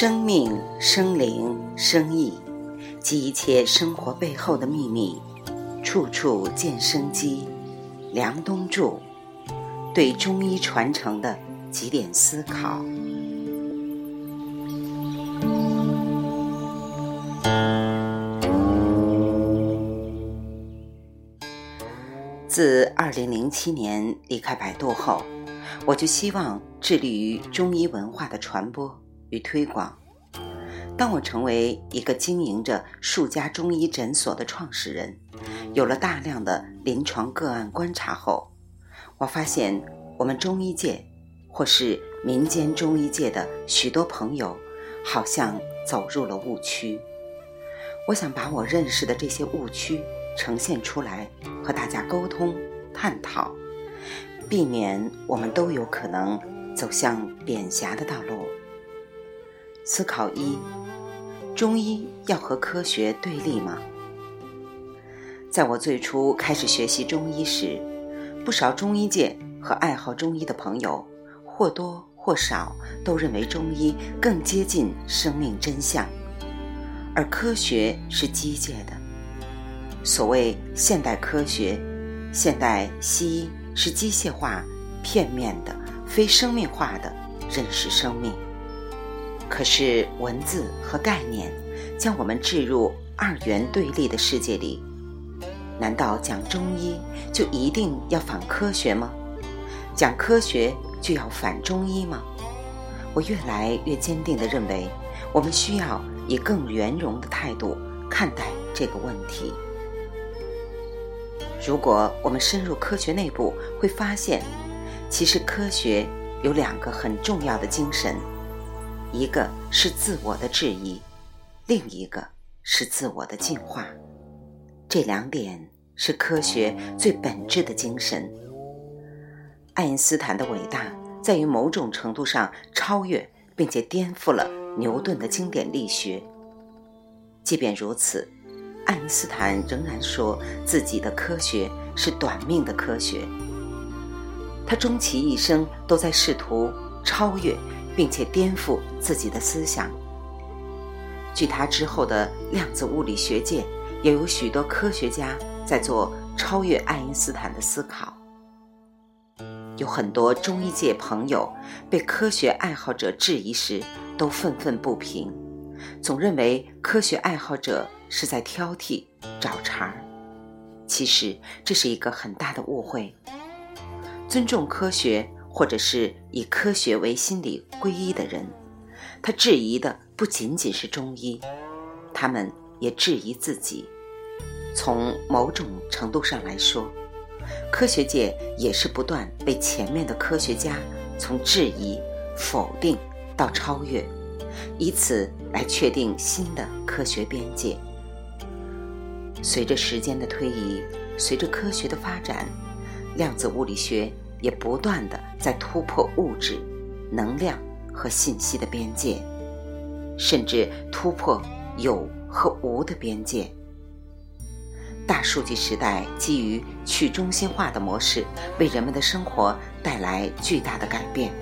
生命、生灵、生意及一切生活背后的秘密，处处见生机。梁冬柱对中医传承的几点思考。自二零零七年离开百度后，我就希望致力于中医文化的传播。与推广。当我成为一个经营着数家中医诊所的创始人，有了大量的临床个案观察后，我发现我们中医界或是民间中医界的许多朋友，好像走入了误区。我想把我认识的这些误区呈现出来，和大家沟通探讨，避免我们都有可能走向贬狭的道路。思考一：中医要和科学对立吗？在我最初开始学习中医时，不少中医界和爱好中医的朋友或多或少都认为中医更接近生命真相，而科学是机械的。所谓现代科学、现代西医是机械化、片面的、非生命化的认识生命。可是文字和概念将我们置入二元对立的世界里，难道讲中医就一定要反科学吗？讲科学就要反中医吗？我越来越坚定地认为，我们需要以更圆融的态度看待这个问题。如果我们深入科学内部，会发现，其实科学有两个很重要的精神。一个是自我的质疑，另一个是自我的进化。这两点是科学最本质的精神。爱因斯坦的伟大在于某种程度上超越并且颠覆了牛顿的经典力学。即便如此，爱因斯坦仍然说自己的科学是短命的科学。他终其一生都在试图超越。并且颠覆自己的思想。据他之后的量子物理学界，也有许多科学家在做超越爱因斯坦的思考。有很多中医界朋友被科学爱好者质疑时，都愤愤不平，总认为科学爱好者是在挑剔、找茬儿。其实这是一个很大的误会。尊重科学。或者是以科学为心理皈依的人，他质疑的不仅仅是中医，他们也质疑自己。从某种程度上来说，科学界也是不断被前面的科学家从质疑、否定到超越，以此来确定新的科学边界。随着时间的推移，随着科学的发展，量子物理学。也不断的在突破物质、能量和信息的边界，甚至突破有和无的边界。大数据时代基于去中心化的模式，为人们的生活带来巨大的改变。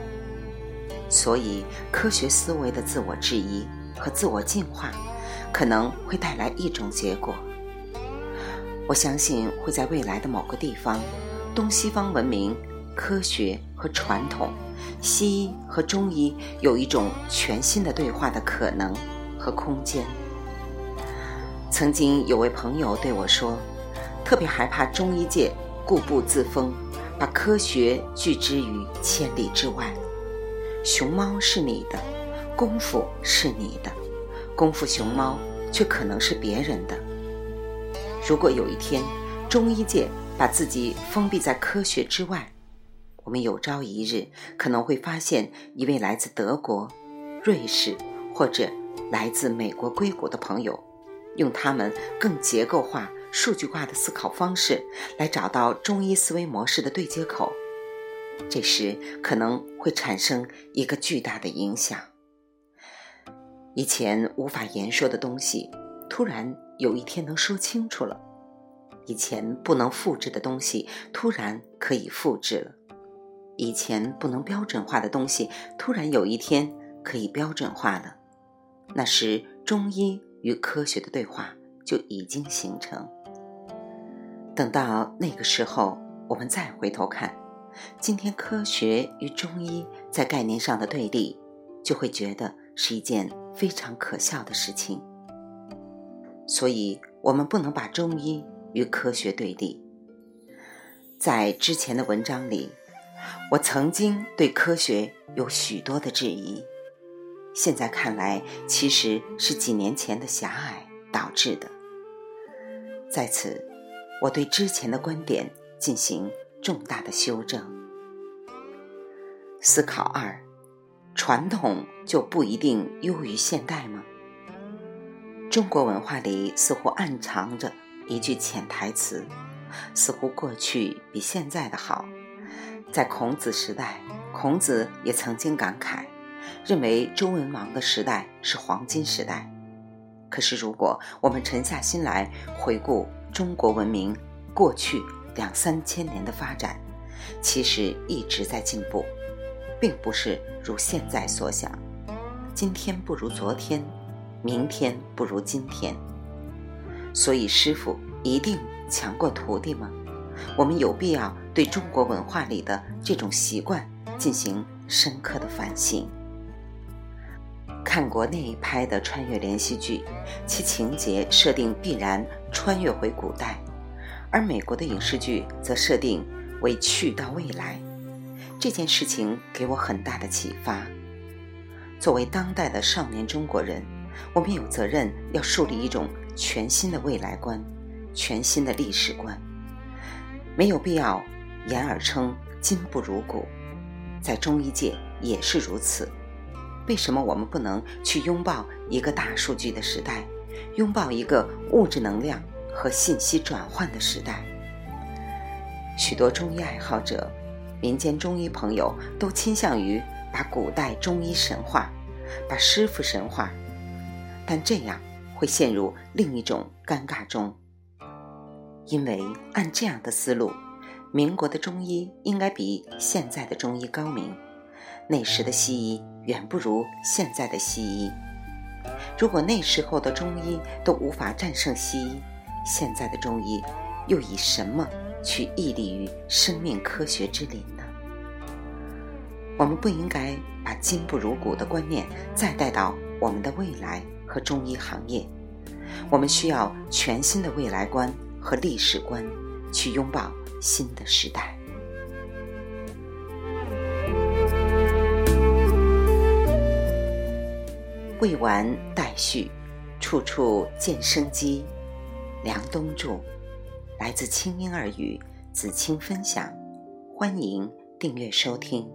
所以，科学思维的自我质疑和自我进化，可能会带来一种结果。我相信会在未来的某个地方，东西方文明。科学和传统，西医和中医有一种全新的对话的可能和空间。曾经有位朋友对我说，特别害怕中医界固步自封，把科学拒之于千里之外。熊猫是你的，功夫是你的，功夫熊猫却可能是别人的。如果有一天，中医界把自己封闭在科学之外，我们有朝一日可能会发现一位来自德国、瑞士或者来自美国硅谷的朋友，用他们更结构化、数据化的思考方式来找到中医思维模式的对接口。这时可能会产生一个巨大的影响。以前无法言说的东西，突然有一天能说清楚了；以前不能复制的东西，突然可以复制了。以前不能标准化的东西，突然有一天可以标准化了。那时中医与科学的对话就已经形成。等到那个时候，我们再回头看，今天科学与中医在概念上的对立，就会觉得是一件非常可笑的事情。所以，我们不能把中医与科学对立。在之前的文章里，我曾经对科学有许多的质疑，现在看来，其实是几年前的狭隘导致的。在此。我对之前的观点进行重大的修正。思考二：传统就不一定优于现代吗？中国文化里似乎暗藏着一句潜台词，似乎过去比现在的好。在孔子时代，孔子也曾经感慨，认为周文王的时代是黄金时代。可是，如果我们沉下心来回顾，中国文明过去两三千年的发展，其实一直在进步，并不是如现在所想，今天不如昨天，明天不如今天。所以，师傅一定强过徒弟吗？我们有必要对中国文化里的这种习惯进行深刻的反省。看国内拍的穿越连续剧，其情节设定必然穿越回古代，而美国的影视剧则设定为去到未来。这件事情给我很大的启发。作为当代的少年中国人，我们有责任要树立一种全新的未来观、全新的历史观。没有必要言而称今不如古，在中医界也是如此。为什么我们不能去拥抱一个大数据的时代，拥抱一个物质能量和信息转换的时代？许多中医爱好者、民间中医朋友都倾向于把古代中医神话，把师傅神话，但这样会陷入另一种尴尬中，因为按这样的思路，民国的中医应该比现在的中医高明。那时的西医远不如现在的西医。如果那时候的中医都无法战胜西医，现在的中医又以什么去屹立于生命科学之林呢？我们不应该把今不如古的观念再带到我们的未来和中医行业。我们需要全新的未来观和历史观，去拥抱新的时代。未完待续，处处见生机。梁冬著，来自清音儿语，子清分享，欢迎订阅收听。